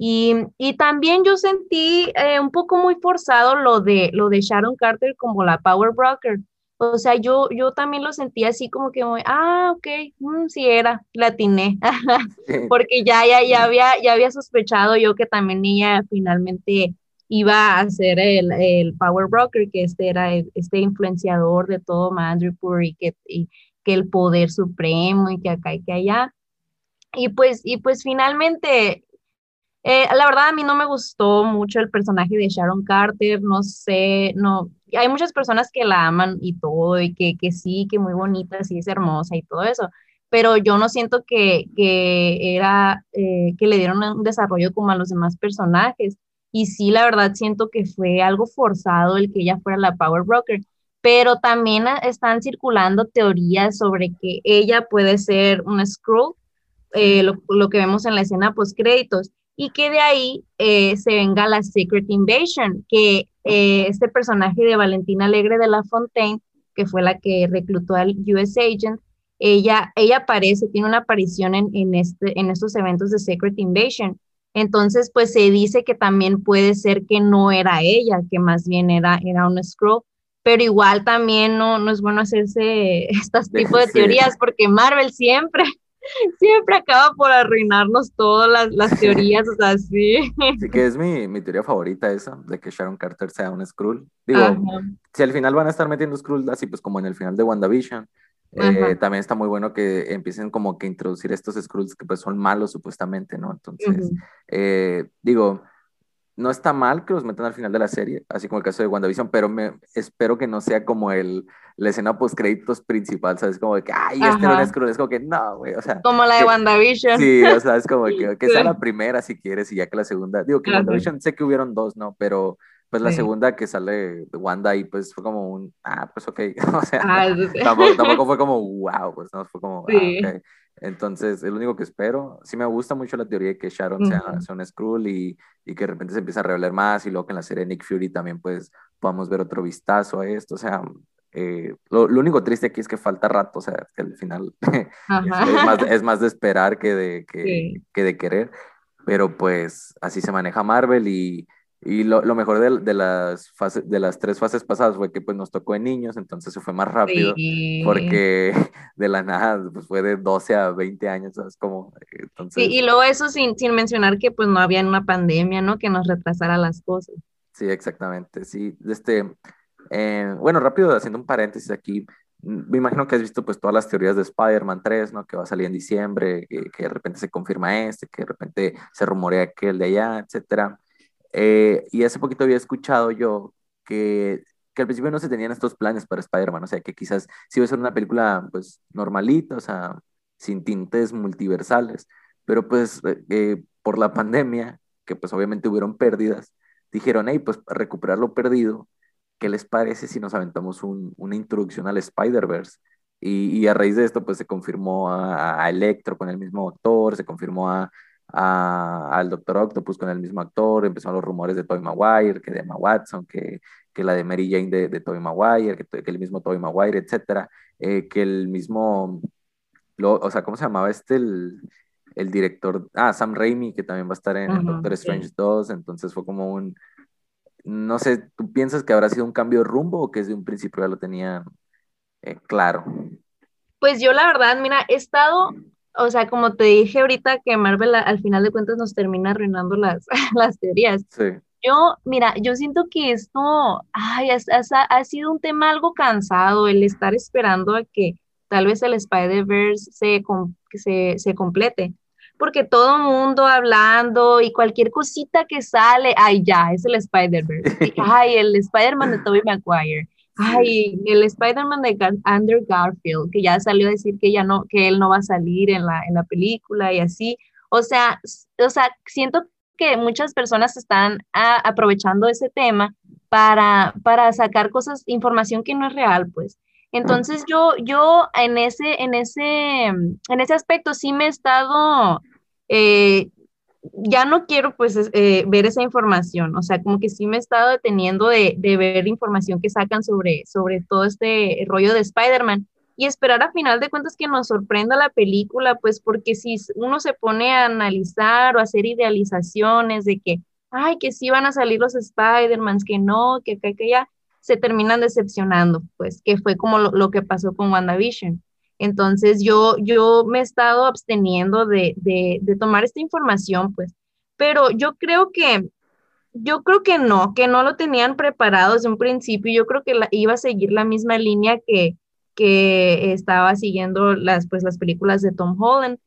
Y, y también yo sentí eh, un poco muy forzado lo de, lo de Sharon Carter como la Power Broker. O sea, yo, yo también lo sentí así como que, ah, ok, mm, sí era, la atiné. Porque ya, ya, ya, había, ya había sospechado yo que también ella finalmente iba a ser el, el, power broker, que este era este influenciador de todo Madripoor y que, y que el poder supremo y que acá y que allá. Y pues, y pues finalmente, eh, la verdad a mí no me gustó mucho el personaje de Sharon Carter, no sé, no, hay muchas personas que la aman y todo, y que, que sí, que muy bonita, sí es hermosa y todo eso, pero yo no siento que, que era, eh, que le dieron un desarrollo como a los demás personajes. Y sí, la verdad siento que fue algo forzado el que ella fuera la Power Broker, pero también están circulando teorías sobre que ella puede ser una Skrull, eh, lo, que vemos en la escena post créditos, y que de ahí eh, se venga la Secret Invasion, que eh, este personaje de Valentina Alegre de la Fontaine, que fue la que reclutó al US Agent, ella, ella aparece, tiene una aparición en, en, este, en estos eventos de Secret Invasion. Entonces, pues se dice que también puede ser que no era ella, que más bien era, era un scroll, pero igual también no, no es bueno hacerse estos tipos de teorías porque Marvel siempre, siempre acaba por arruinarnos todas las, las teorías, o sea, sí. Sí, que es mi, mi, teoría favorita esa, de que Sharon Carter sea un Skrull. Digo, si al final van a estar metiendo Skrull así, pues como en el final de WandaVision, Eh, también está muy bueno que empiecen como que introducir estos Skrulls que pues son malos supuestamente, ¿no? Entonces, eh, digo, no está mal que los metan al final de la serie, así como el caso de WandaVision, pero me espero que no sea como el, la escena post créditos principal, ¿sabes? Como de que, ay, este era un Skrull, es como que no, güey, o sea. Como la de WandaVision. Sí, o sea, es como que, que sea la primera si quieres y ya que la segunda, digo que WandaVision sé que hubieron dos, ¿no? Pero pues la segunda que sale de Wanda y pues fue como un, ah, pues ok, o sea, ah, tampoco, fue como, wow, pues no, fue como, ah, ok. Entonces, es lo único que espero. Sí me gusta mucho la teoría de que Sharon sea, un Skrull y, y, que de repente se empieza a revelar más y luego que en la serie Nick Fury también pues podamos ver otro vistazo a esto. O sea, eh, lo, lo, único triste aquí es que falta rato, o sea, que al final es, más, es, más, de esperar que de, que, que de querer. Pero pues así se maneja Marvel y y lo, lo mejor de, de, las fases, de las tres fases pasadas fue que pues nos tocó en niños, entonces se fue más rápido, porque de la nada pues, fue de 12 a 20 años, ¿sabes? Como, entonces... Sí, y luego eso sin, sin mencionar que pues no había una pandemia, ¿no? Que nos retrasara las cosas. Sí, exactamente, sí. Este, eh, bueno, rápido, haciendo un paréntesis aquí, me imagino que has visto pues todas las teorías de Spider-Man 3, ¿no? Que va a salir en diciembre, que, que de repente se confirma este, que de repente se rumorea que el de allá, etcétera. Eh, y hace poquito había escuchado yo que, que, al principio no se tenían estos planes para Spider-Man, o sea, que quizás sí iba a ser una película pues normalita, o sea, sin tintes multiversales, pero pues eh, eh, por la pandemia, que pues obviamente hubieron pérdidas, dijeron, hey, pues recuperar lo perdido, ¿qué les parece si nos aventamos un, una introducción al Spider-Verse? Y, y, a raíz de esto, pues se confirmó a, a Electro con el mismo autor, se confirmó a, al Doctor Octopus con el mismo actor, empezaron los rumores de Tobey Maguire, que de Emma Watson, que, que la de Mary Jane de, de Tobey Maguire, que, que, el mismo Tobey Maguire, etcétera, eh, que el mismo, lo, o sea, ¿cómo se llamaba este? El, el, director, ah, Sam Raimi, que también va a estar en Doctor Strange 2, entonces fue como un, no sé, ¿tú piensas que habrá sido un cambio de rumbo o que desde un principio ya lo tenían eh, claro? Pues yo la verdad, mira, he estado o sea, como te dije ahorita que Marvel al final de cuentas nos termina arruinando las, las teorías. Sí. Yo, mira, yo siento que esto, ay, ha, sido un tema algo cansado el estar esperando a que tal vez el Spider-Verse se, se, se complete porque todo mundo hablando y cualquier cosita que sale, ay, ya, es el Spider-Verse. Ay, el Spider-Man de Tobey Maguire. Ay, el Spider-Man de Andrew Garfield, que ya salió a decir que ya no, que él no va a salir en la, en la película y así. O sea, o sea, siento que muchas personas están aprovechando ese tema para, para sacar cosas, información que no es real, pues. Entonces yo, yo en ese, en ese, en ese aspecto sí me he estado eh, ya no quiero pues eh, ver esa información, o sea, como que sí me he estado deteniendo de, de ver información que sacan sobre, sobre todo este rollo de Spider-Man y esperar a final de cuentas que nos sorprenda la película, pues porque si uno se pone a analizar o hacer idealizaciones de que, ay, que sí van a salir los Spider-Mans, que no, que que ya, se terminan decepcionando, pues, que fue como lo, lo que pasó con WandaVision. Entonces yo, yo me he estado absteniendo de, tomar esta información, pues, pero yo creo que, yo creo que no, que no lo tenían preparado desde un principio. Yo creo que iba a seguir la misma línea que, que estaba siguiendo las, pues, las películas de Tom Holland.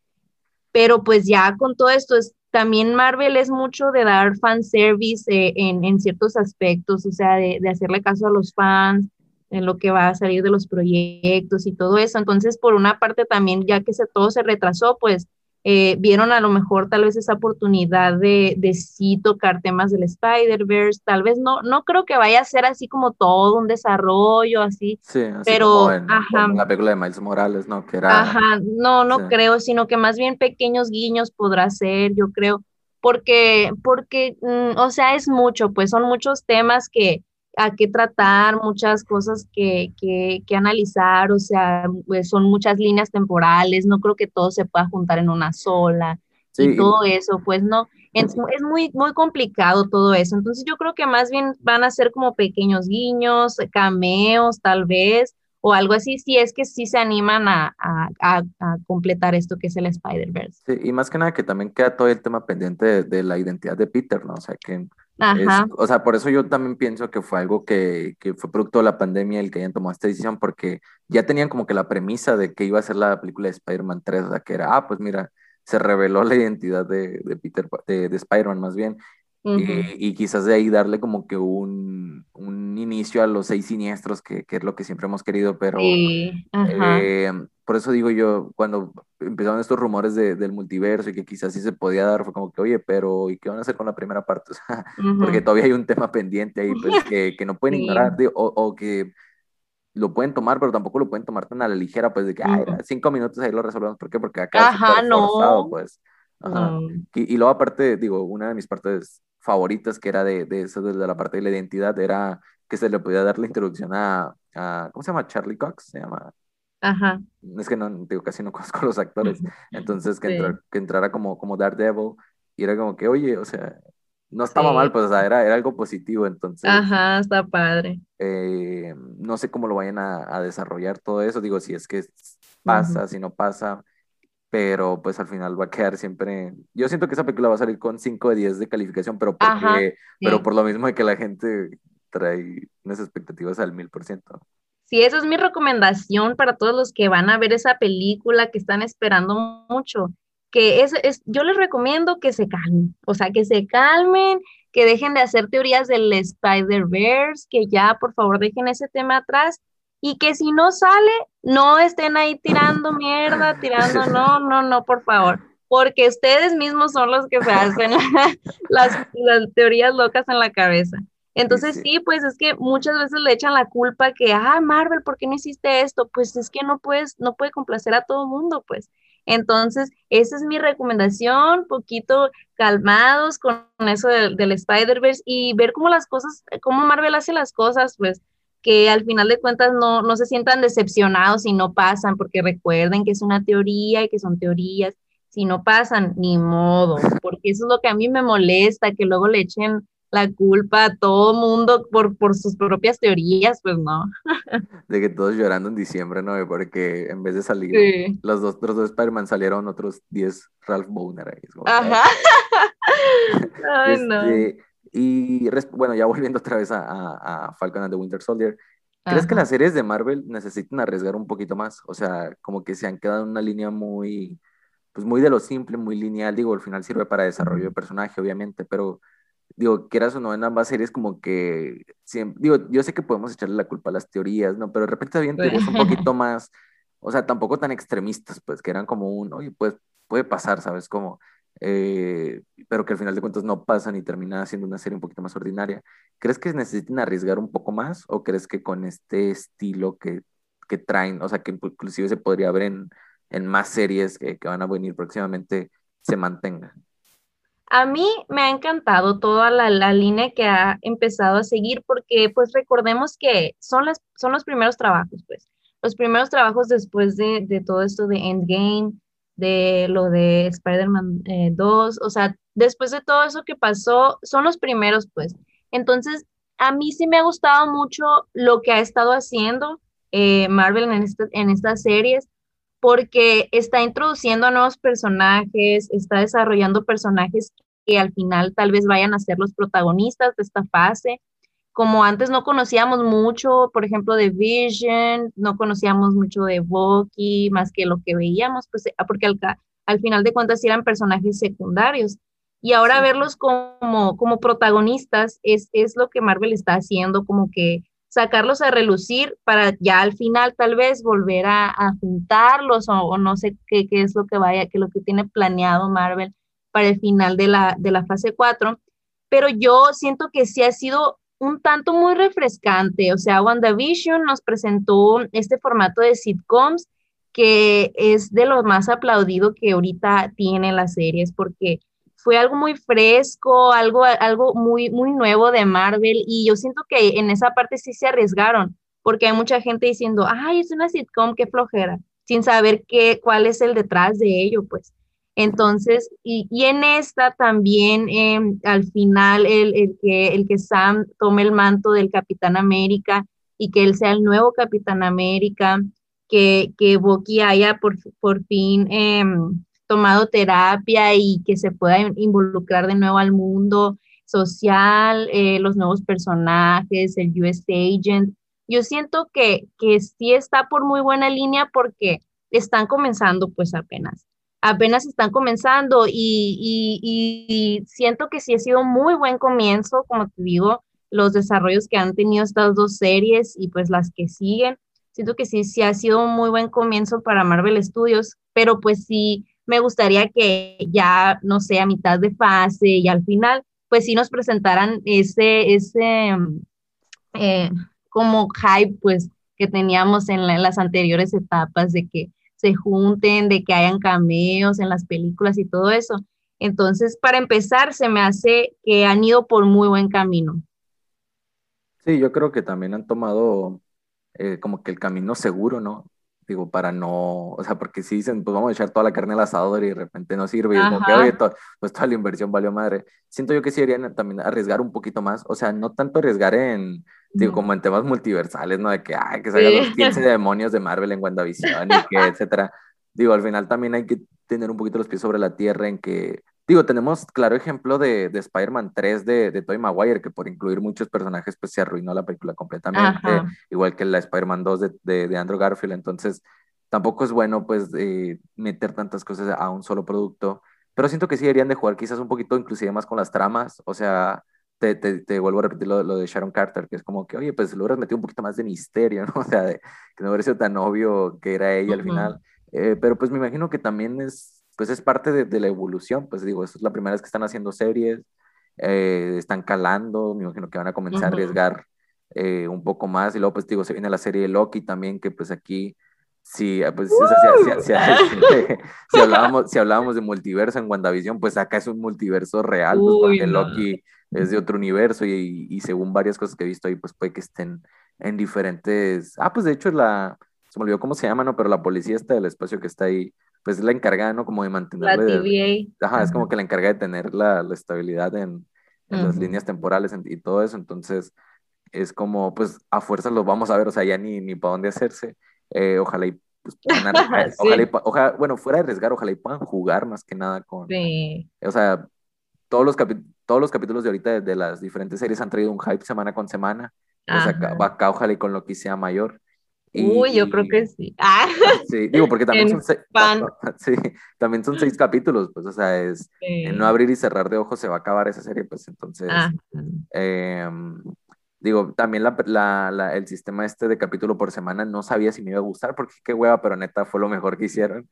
Pero pues ya con todo esto, es, también Marvel es mucho de dar fanservice eh, en, en ciertos aspectos, o sea, de, de hacerle caso a los fans, en lo que va a salir de los proyectos y todo eso. Entonces, por una parte también, ya que se, todo se retrasó, pues eh, vieron a lo mejor tal vez esa oportunidad de, de sí tocar temas del Spider-Verse, tal vez no, no creo que vaya a ser así como todo un desarrollo así, sí, pero ajá, la película de Miles Morales, ¿no? Que era, ajá, no, no creo, sino que más bien pequeños guiños podrá ser, yo creo, porque, porque, mm, o sea, es mucho, pues son muchos temas que, a qué tratar, muchas cosas que, que, que, analizar, o sea, pues son muchas líneas temporales, no creo que todo se pueda juntar en una sola y todo eso, pues no, es, es, muy, muy complicado todo eso, entonces yo creo que más bien van a ser como pequeños guiños, cameos tal vez, o algo así, si es que sí se animan a, a, a, completar esto que es el Spider-Verse. Sí, y más que nada que también queda todo el tema pendiente de, de la identidad de Peter, ¿no? O sea, que o sea, por eso yo también pienso que fue algo que, que, fue producto de la pandemia el que hayan tomado esta decisión, porque ya tenían como que la premisa de que iba a ser la película de Spider-Man 3, o sea, que era, ah, pues mira, se reveló la identidad de, de Peter, de, de Spider-Man más bien, y, quizás de ahí darle como que un, un, inicio a los seis siniestros, que, que, es lo que siempre hemos querido, pero eh, por eso digo yo, cuando empezaron estos rumores de, del multiverso y que quizás sí se podía dar, fue como que, oye, pero ¿y qué van a hacer con la primera parte? Porque todavía hay un tema pendiente ahí pues, que, que no pueden ignorar, o, o, que lo pueden tomar, pero tampoco lo pueden tomar tan a la ligera, pues de que, ay, cinco minutos ahí lo resolvemos. ¿Por qué? Porque acá Ajá, no. forzado, pues. Ajá. Y, y, luego aparte, digo, una de mis partes favoritas que era de, de eso, de la parte de la identidad, era que se le podía dar la introducción a, a ¿cómo se llama? Charlie Cox, se llama. Ajá. Es que no, digo, casi no conozco los actores. Entonces, que, que entrara como, como Daredevil y era como que, oye, o sea, no estaba mal, pues, o sea, era, era algo positivo, entonces. Ajá, está padre. Eh, no sé cómo lo vayan a, a, desarrollar todo eso, digo, si es que pasa, si no pasa, pero pues al final va a quedar siempre. Yo siento que esa película va a salir con 5 de 10 de calificación, pero porque, pero por lo mismo de que la gente trae unas expectativas al mil por ciento. Sí, esa es mi recomendación para todos los que van a ver esa película, que están esperando mucho, que es, es yo les recomiendo que se calmen, o sea, que se calmen, que dejen de hacer teorías del Spider-Verse, que ya por favor dejen ese tema atrás y que si no sale, no estén ahí tirando mierda, tirando, no, no, no, por favor, porque ustedes mismos son los que se hacen las, las teorías locas en la cabeza. Entonces sí. pues es que muchas veces le echan la culpa que, ah, Marvel, ¿por qué no hiciste esto? Pues es que no puedes, no puede complacer a todo mundo, pues. Entonces, esa es mi recomendación, poquito calmados con eso del, del Spider-Verse y ver cómo las cosas, cómo Marvel hace las cosas, pues que al final de cuentas no, no se sientan decepcionados si no pasan, porque recuerden que es una teoría y que son teorías. Si no pasan, ni modo, porque eso es lo que a mí me molesta, que luego le echen la culpa a todo mundo por, por sus propias teorías, pues no. De que todos llorando en diciembre, ¿no? Porque en vez de salir los dos, los dos Spider-Man salieron otros 10 Ralph Bowner ahí. Ajá. Ay, no. Este, y bueno, ya volviendo otra vez a, a, Falcon and the Winter Soldier, ¿crees que las series de Marvel necesitan arriesgar un poquito más? O sea, como que se han quedado en una línea muy, pues muy de lo simple, muy lineal. Digo, al final sirve para desarrollo de personaje, obviamente, pero digo, quieras o no, en ambas series como que, siempre, digo, yo sé que podemos echarle la culpa a las teorías, ¿no? Pero de repente habían teorías un poquito más, o sea, tampoco tan extremistas, pues, que eran como un, oye, pues puede pasar, ¿sabes? Como, eh, pero que al final de cuentas no pasan y termina siendo una serie un poquito más ordinaria. ¿Crees que necesiten arriesgar un poco más o crees que con este estilo que, que traen, o sea, que inclusive se podría ver en, en más series que, que, van a venir próximamente, se mantenga? A mí me ha encantado toda la, línea que ha empezado a seguir porque pues recordemos que son, las, son los primeros trabajos, pues, los primeros trabajos después de, de todo esto de Endgame, de lo de Spider-Man 2, eh, o sea, después de todo eso que pasó, son los primeros, pues. Entonces, a mí sí me ha gustado mucho lo que ha estado haciendo eh, Marvel en, en estas series, porque está introduciendo a nuevos personajes, está desarrollando personajes que al final tal vez vayan a ser los protagonistas de esta fase como antes no conocíamos mucho, por ejemplo, de Vision, no conocíamos mucho de Bucky, más que lo que veíamos, pues ah, porque al, al final de cuentas eran personajes secundarios. Y ahora verlos como, como protagonistas es, es lo que Marvel está haciendo, como que sacarlos a relucir para ya al final tal vez volver a, a juntarlos o, no sé qué, qué, es lo que vaya, que lo que tiene planeado Marvel para el final de la, de la fase 4. Pero yo siento que sí ha sido un tanto muy refrescante. O sea, WandaVision nos presentó este formato de sitcoms que es de lo más aplaudido que ahorita tienen las series, porque fue algo muy fresco, algo, algo muy, muy nuevo de Marvel, y yo siento que en esa parte sí se arriesgaron, porque hay mucha gente diciendo, ay, es una sitcom, qué flojera, sin saber qué, cuál es el detrás de ello, pues. Entonces, y, en esta también, em, al final, el, el, que, el que Sam tome el manto del Capitán América y que él sea el nuevo Capitán América, que, que Bucky haya por, por fin em, tomado terapia y que se pueda involucrar de nuevo al mundo. social, eh, los nuevos personajes, el US Agent. Yo siento que, que sí está por muy buena línea porque están comenzando pues apenas. Apenas están comenzando y, y, siento que sí ha sido muy buen comienzo, como te digo, los desarrollos que han tenido estas dos series y pues las que siguen. Siento que sí, sí ha sido un muy buen comienzo para Marvel Studios, pero pues sí me gustaría que ya, no sé, a mitad de fase y al final, pues sí nos presentaran ese, ese, eh, como hype, pues, que teníamos en, las anteriores etapas de que se junten, de que hayan cameos en las películas y todo eso. Entonces, para empezar, se me hace que han ido por muy buen camino. Sí, yo creo que también han tomado eh, como que el camino seguro, ¿no? Digo, para no, o sea, porque si dicen, pues vamos a echar toda la carne al asador y de repente no sirve, y es como que, oye, pues toda la inversión valió madre. Siento yo que sí deberían también arriesgar un poquito más, o sea, no tanto arriesgar en, digo, como en temas multiversales, ¿no? De que, ay, que salgan los 15 demonios de Marvel en WandaVision y que, etcétera. Digo, al final también hay que tener un poquito los pies sobre la tierra en que, digo, tenemos claro ejemplo de, de Spider-Man 3 de, de Tobey Maguire, que por incluir muchos personajes, pues se arruinó la película completamente, igual que la Spider-Man 2 de, de, Andrew Garfield, entonces tampoco es bueno, pues, meter tantas cosas a un solo producto, pero siento que sí deberían de jugar quizás un poquito inclusive más con las tramas, o sea, te, te, te, vuelvo a repetir lo, lo, de Sharon Carter, que es como que, oye, pues lo hubieras metido un poquito más de misterio, ¿no? O sea, de, que no hubiera sido tan obvio que era ella al final. Eh, pero pues me imagino que también es, pues es parte de, de, la evolución, pues digo, esta es la primera vez que están haciendo series, eh, están calando, me imagino que van a comenzar a arriesgar eh, un poco más, y luego pues digo, se viene la serie de Loki también, que pues aquí, sí, pues si, si, hablábamos, si hablábamos de multiverso en WandaVision, pues acá es un multiverso real, pues porque Loki es de otro universo y, y, según varias cosas que he visto ahí, pues puede que estén en diferentes, ah, pues de hecho la se me olvidó cómo se llama, ¿no? Pero la policía está del espacio que está ahí, pues es la encargada, ¿no? Como de mantener... La TVA. Ajá, es como que la encarga de tener la, la estabilidad en, en las líneas temporales y todo eso, entonces es como, pues a fuerzas los vamos a ver, o sea, ya ni, ni para dónde hacerse, eh, ojalá y pues, ojalá, bueno, fuera de arriesgar, ojalá y puedan jugar más que nada con, sí. o sea, todos los, todos los capítulos de ahorita de, las diferentes series han traído un hype semana con semana, pues acá, acá ojalá y con lo que sea mayor, Uy, yo creo que sí. Ah. Sí, digo, porque también son, seis, sí, también son seis capítulos, pues, o sea, es en no abrir y cerrar de ojos se va a acabar esa serie, pues entonces, eh, digo, también la, la, la, el sistema este de capítulo por semana no sabía si me iba a gustar, porque qué hueva, pero neta fue lo mejor que hicieron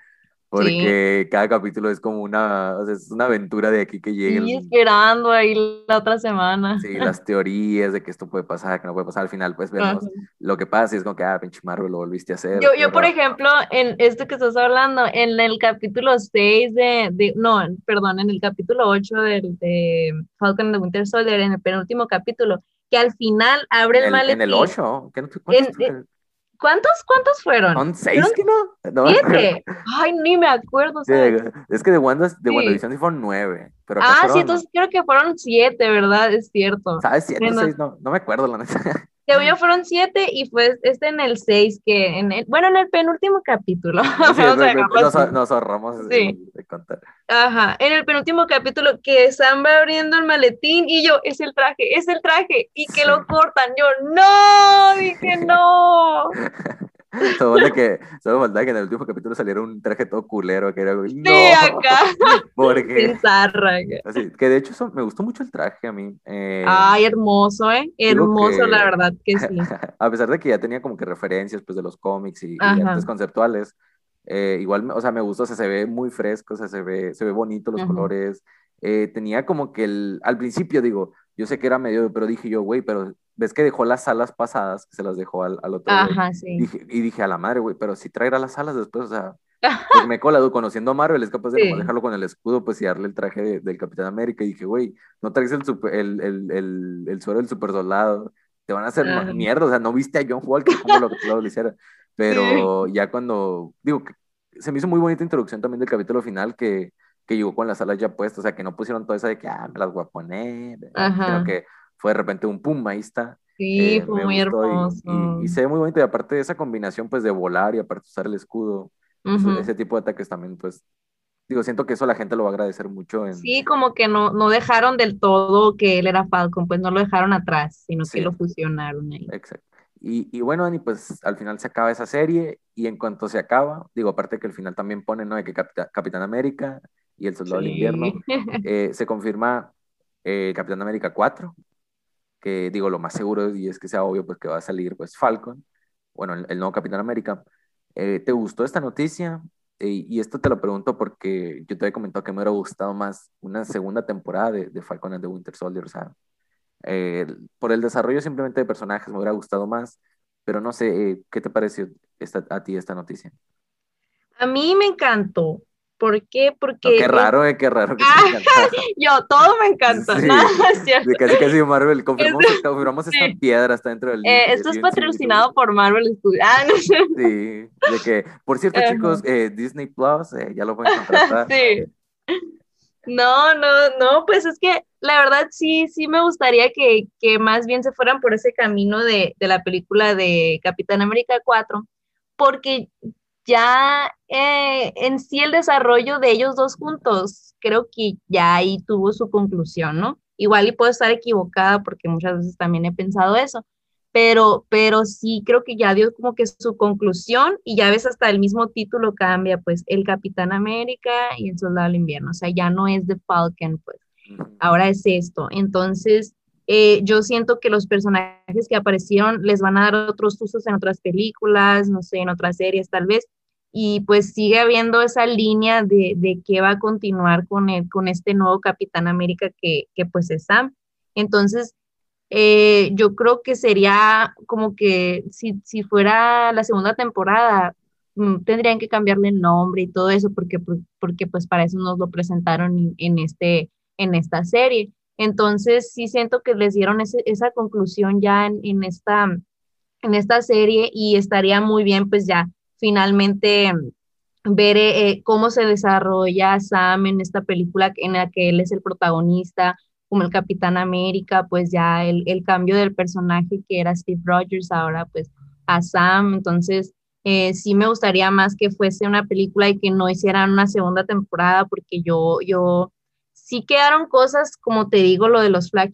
porque cada capítulo es como una, o sea, es una aventura de aquí que llega. Y esperando ahí la otra semana. Sí, las teorías de que esto puede pasar, que no puede pasar, al final pues vemos lo que pasa y es como que, ah, pinche Marvel, lo volviste a hacer. Yo, yo por ejemplo, en esto que estás hablando, en el capítulo 6 de, de no, perdón, en el capítulo 8 de, de Falcon and the Winter Soldier, en el penúltimo capítulo, que al final abre el, maletín. En el 8, ¿qué te ¿Cuántos, cuántos fueron? Son seis, ¿que no? ¿Siete? Ay, ni me acuerdo. es que de Wanda, de WandaVision sí fueron nueve. Pero ah, sí, entonces creo que fueron siete, ¿verdad? Es cierto. ¿Sabes? Siete, seis, no, no me acuerdo, la neta. Según yo fueron siete y fue este en el seis, que en el, bueno, en el penúltimo capítulo. nos, ahorramos de contar. Ajá, en el penúltimo capítulo que Sam va abriendo el maletín y yo, es el traje, es el traje, y que lo cortan. Yo, no, dije no. Solo falta que, solo falta que en el último capítulo saliera un traje todo culero, que era no, sí, acá. Porque, así, que de hecho me gustó mucho el traje a mí. Eh, Ay, hermoso, ¿eh? Hermoso, la verdad que sí. a pesar de que ya tenía como que referencias pues de los cómics y, y artes conceptuales, eh, igual, o sea, me gustó, o sea, se ve muy fresco, o sea, se ve, se ve bonito los colores. Eh, tenía como que el, al principio digo, yo sé que era medio, pero dije yo, güey, pero ves que dejó las alas pasadas, que se las dejó al, al otro. Ajá, sí. y dije a la madre, güey, pero si traerá las alas después, o sea, pues me colado conociendo a Marvel, es capaz de dejarlo con el escudo, pues y darle el traje del Capitán América. Y dije, güey, no traes el, el, el, el, el, suero del super soldado, te van a hacer mierda, o sea, no viste a John Walker como lo, lo, lo hiciera. Pero ya cuando, digo, se me hizo muy bonita introducción también del capítulo final que, que llegó con las alas ya puestas, o sea, que no pusieron toda esa de que, ah, me las voy a poner, sino que fue de repente un pum, ahí está. Sí, eh, fue muy hermoso. Y, se ve muy bonito, y aparte de esa combinación, pues, de volar y aparte usar el escudo, ese, tipo de ataques también, pues, digo, siento que eso la gente lo va a agradecer mucho. En... Sí, como que no, no dejaron del todo que él era Falcon, pues no lo dejaron atrás, sino que lo fusionaron ahí. Exacto. Y, y, bueno, Dani, pues al final se acaba esa serie y en cuanto se acaba, digo, aparte que al final también pone, ¿no? De que Capitán América y el Soldado del Invierno, eh, se confirma eh, Capitán América 4, que digo, lo más seguro y es que sea obvio, pues que va a salir pues Falcon, bueno, el, nuevo Capitán América. Eh, ¿Te gustó esta noticia? y esto te lo pregunto porque yo te había comentado que me hubiera gustado más una segunda temporada de, de Falcon and the Winter Soldier, o sea, eh, por el desarrollo simplemente de personajes me hubiera gustado más, pero no sé, eh, ¿qué te pareció esta, a ti esta noticia? A mí me encantó. ¿Por qué? Porque... qué raro, eh, qué raro que Yo, todo me encanta. Sí, De casi casi Marvel. Confirmamos, confirmamos esta piedra está dentro del... Eh, esto es patrocinado por Marvel Studios. Ah, no. Sí, de que, por cierto, chicos, eh, Disney Plus, ya lo pueden contratar. Sí. No, no, no, pues es que la verdad sí, sí me gustaría que, que más bien se fueran por ese camino de, de, la película de Capitán América 4, porque ya eh, en sí el desarrollo de ellos dos juntos, creo que ya ahí tuvo su conclusión, ¿no? Igual y puedo estar equivocada porque muchas veces también he pensado eso, pero, pero sí creo que ya dio como que su conclusión y ya ves hasta el mismo título cambia, pues el Capitán América y el Soldado del Invierno, o sea, ya no es The Falcon, pues ahora es esto. Entonces, eh, yo siento que los personajes que aparecieron les van a dar otros usos en otras películas, no sé, en otras series tal vez, y pues sigue habiendo esa línea de, de que va a continuar con, el, con este nuevo Capitán América que, que pues es Sam. Entonces, eh, yo creo que sería como que si, si fuera la segunda temporada, mm, tendrían que cambiarle el nombre y todo eso, porque, porque pues para eso nos lo presentaron en, este, en esta serie. Entonces, sí siento que les dieron esa conclusión ya en, en, esta, en esta serie y estaría muy bien pues ya finalmente ver eh, cómo se desarrolla Sam en esta película en la que él es el protagonista, como el Capitán América, pues ya el, el, cambio del personaje que era Steve Rogers, ahora pues a Sam, entonces eh, sí me gustaría más que fuese una película y que no hicieran una segunda temporada, porque yo, yo, sí quedaron cosas, como te digo, lo de los Flash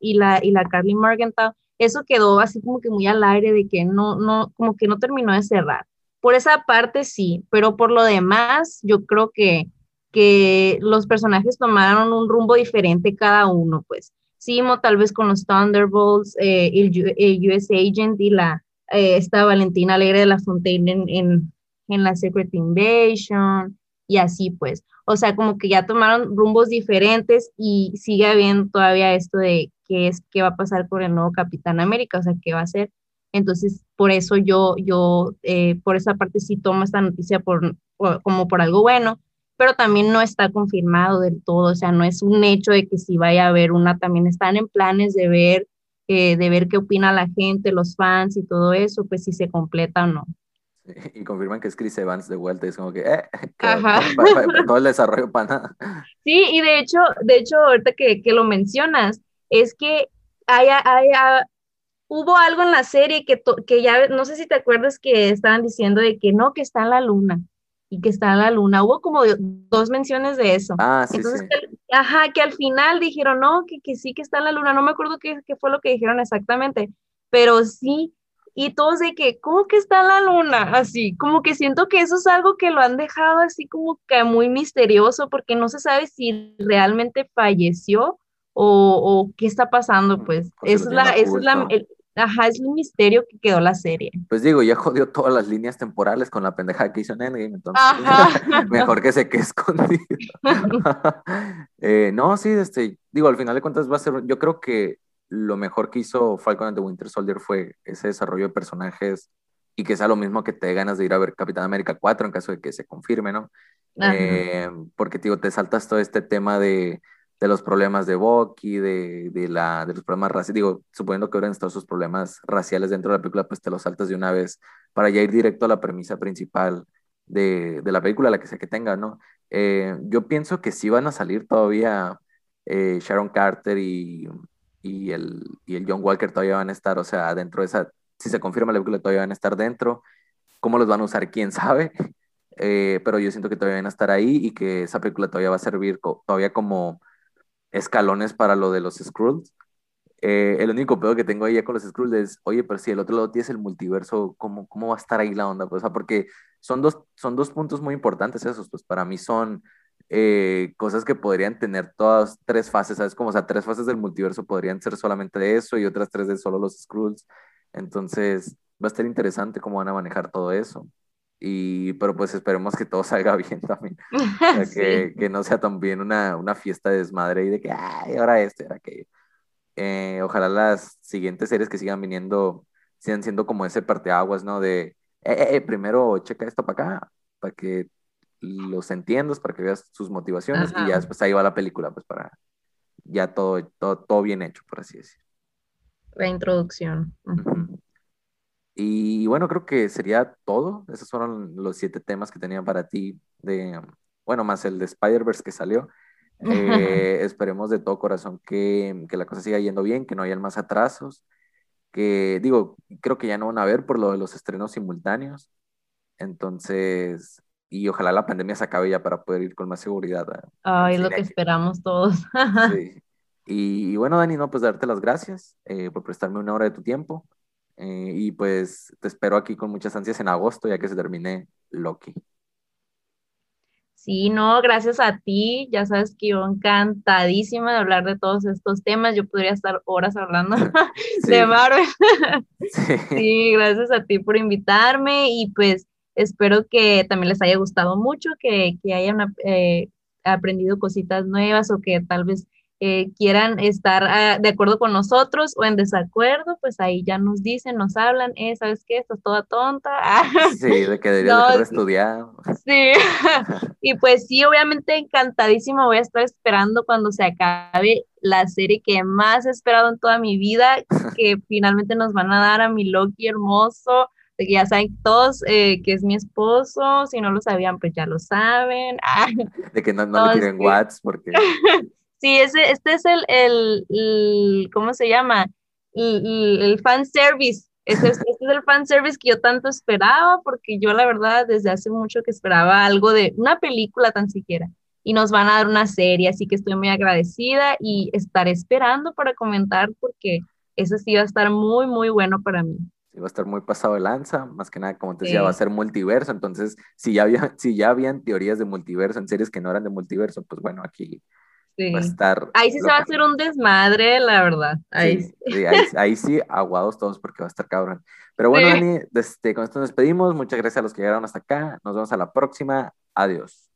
y la, y la Carly Morgenthau, eso quedó así como que muy al aire de que no, no, como que no terminó de cerrar. Por esa parte sí, pero por lo demás, yo creo que que los personajes tomaron un rumbo diferente cada uno, pues. Simo tal vez con los Thunderbolts, eh, el, US Agent y la, eh, esta Valentina Alegre de la Fontaine en, en, en, la Secret Invasion y así pues. O sea, como que ya tomaron rumbos diferentes y sigue habiendo todavía esto de qué es, qué va a pasar con el nuevo Capitán América, o sea, qué va a ser. Entonces, por eso yo, yo, eh, por esa parte sí tomo esta noticia por, como por algo bueno, pero también no está confirmado del todo, o sea, no es un hecho de que si vaya a haber una, también están en planes de ver, eh, de ver qué opina la gente, los fans y todo eso, pues si se completa o no. Y confirman que es Chris Evans de vuelta, es como que, eh, todo el desarrollo para nada. Sí, y de hecho, de hecho, ahorita que, que lo mencionas, es que haya, haya, hubo algo en la serie que, que ya, no sé si te acuerdas que estaban diciendo de que no, que está en la luna y que está en la luna. Hubo como dos menciones de eso. Ah, sí, sí. Que, ajá, que al final dijeron, no, que, que, sí que está en la luna. No me acuerdo qué, qué, fue lo que dijeron exactamente, pero sí. Y todos de que, ¿cómo que está en la luna? Así, como que siento que eso es algo que lo han dejado así como que muy misterioso porque no se sabe si realmente falleció o, o qué está pasando, pues. Es la, es la, Ajá, es un misterio que quedó la serie. Pues digo, ya jodió todas las líneas temporales con la pendeja que hizo en Endgame, entonces mejor que se quede escondido. eh, no, sí, este, digo, al final de cuentas va a ser, yo creo que lo mejor que hizo Falcon and the Winter Soldier fue ese desarrollo de personajes y que sea lo mismo que te dé ganas de ir a ver Capitán América 4 en caso de que se confirme, ¿no? Eh, porque, digo, te saltas todo este tema de de los problemas de Bucky, de, de, la, de los problemas raciales, digo, suponiendo que hubieran estado sus problemas raciales dentro de la película, pues te los saltas de una vez para ya ir directo a la premisa principal de, de la película, la que sea que tenga, ¿no? Eh, yo pienso que sí van a salir todavía eh, Sharon Carter y, y, el, y el John Walker todavía van a estar, o sea, dentro de esa, si se confirma la película todavía van a estar dentro, ¿cómo los van a usar? ¿Quién sabe? eh, pero yo siento que todavía van a estar ahí y que esa película todavía va a servir todavía como escalones para lo de los Skrulls. Eh, el único pedo que tengo ahí con los Skrulls es, oye, pero si el otro lado tienes el multiverso, ¿cómo, ¿cómo va a estar ahí la onda? Pues, o sea, porque son dos, son dos puntos muy importantes esos, pues para mí son eh, cosas que podrían tener todas tres fases, ¿sabes? Como, o sea, tres fases del multiverso podrían ser solamente de eso y otras tres de solo los Skrulls. Entonces, va a estar interesante cómo van a manejar todo eso. Y, pero pues esperemos que todo salga bien también. que, que, no sea también una, una fiesta de desmadre y de que, ay, ahora este, ahora aquello. Eh, ojalá las siguientes series que sigan viniendo sigan siendo como ese parteaguas, ¿no? De, eh, eh, eh primero checa esto para acá, para que los entiendas, para que veas sus motivaciones y ya después ahí va la película, pues para ya todo, todo, todo bien hecho, por así decir. La introducción. Y bueno, creo que sería todo. Esos fueron los siete temas que tenía para ti, de, bueno, más el de Spider-Verse que salió. Eh, esperemos de todo corazón que, que, la cosa siga yendo bien, que no haya más atrasos, que digo, creo que ya no van a haber por lo de los estrenos simultáneos. Entonces, y ojalá la pandemia se acabe ya para poder ir con más seguridad. Ay, lo que esperamos todos. sí. Y, bueno, Dani, no, pues darte las gracias eh, por prestarme una hora de tu tiempo. Eh, y pues te espero aquí con muchas ansias en agosto, ya que se termine Loki. Sí, no, gracias a ti. Ya sabes que yo encantadísima de hablar de todos estos temas. Yo podría estar horas hablando de Marvel. sí. gracias a ti por invitarme y pues espero que también les haya gustado mucho, que, que hayan eh, aprendido cositas nuevas o que tal vez eh, quieran estar ah, de acuerdo con nosotros o en desacuerdo, pues ahí ya nos dicen, nos hablan, eh, ¿sabes qué? Estás toda tonta. sí, de que deberías no, estudiar. Sí, y pues sí, obviamente encantadísimo, voy a estar esperando cuando se acabe la serie que más he esperado en toda mi vida, que finalmente nos van a dar a mi Loki hermoso, de que ya saben todos eh, que es mi esposo, si no lo sabían, pues ya lo saben. de que no, no le tiren watts porque... Sí, ese, este es el, ¿cómo se llama? El, el fan service. Este, este, es el fan service que yo tanto esperaba, porque yo la verdad desde hace mucho que esperaba algo de una película tan siquiera. Y nos van a dar una serie, así que estoy muy agradecida y estaré esperando para comentar porque eso sí va a estar muy, muy bueno para mí. Va a estar muy pasado de lanza, más que nada, como te decía, va a ser multiverso, entonces si ya, había, si ya habían teorías de multiverso en series que no eran de multiverso, pues bueno, aquí estar. Ahí sí se va a hacer un desmadre, la verdad. Ahí sí, ahí, sí, aguados todos porque va a estar cabrón. Pero bueno, Dani, este, con esto nos despedimos. Muchas gracias a los que llegaron hasta acá. Nos vemos a la próxima. Adiós.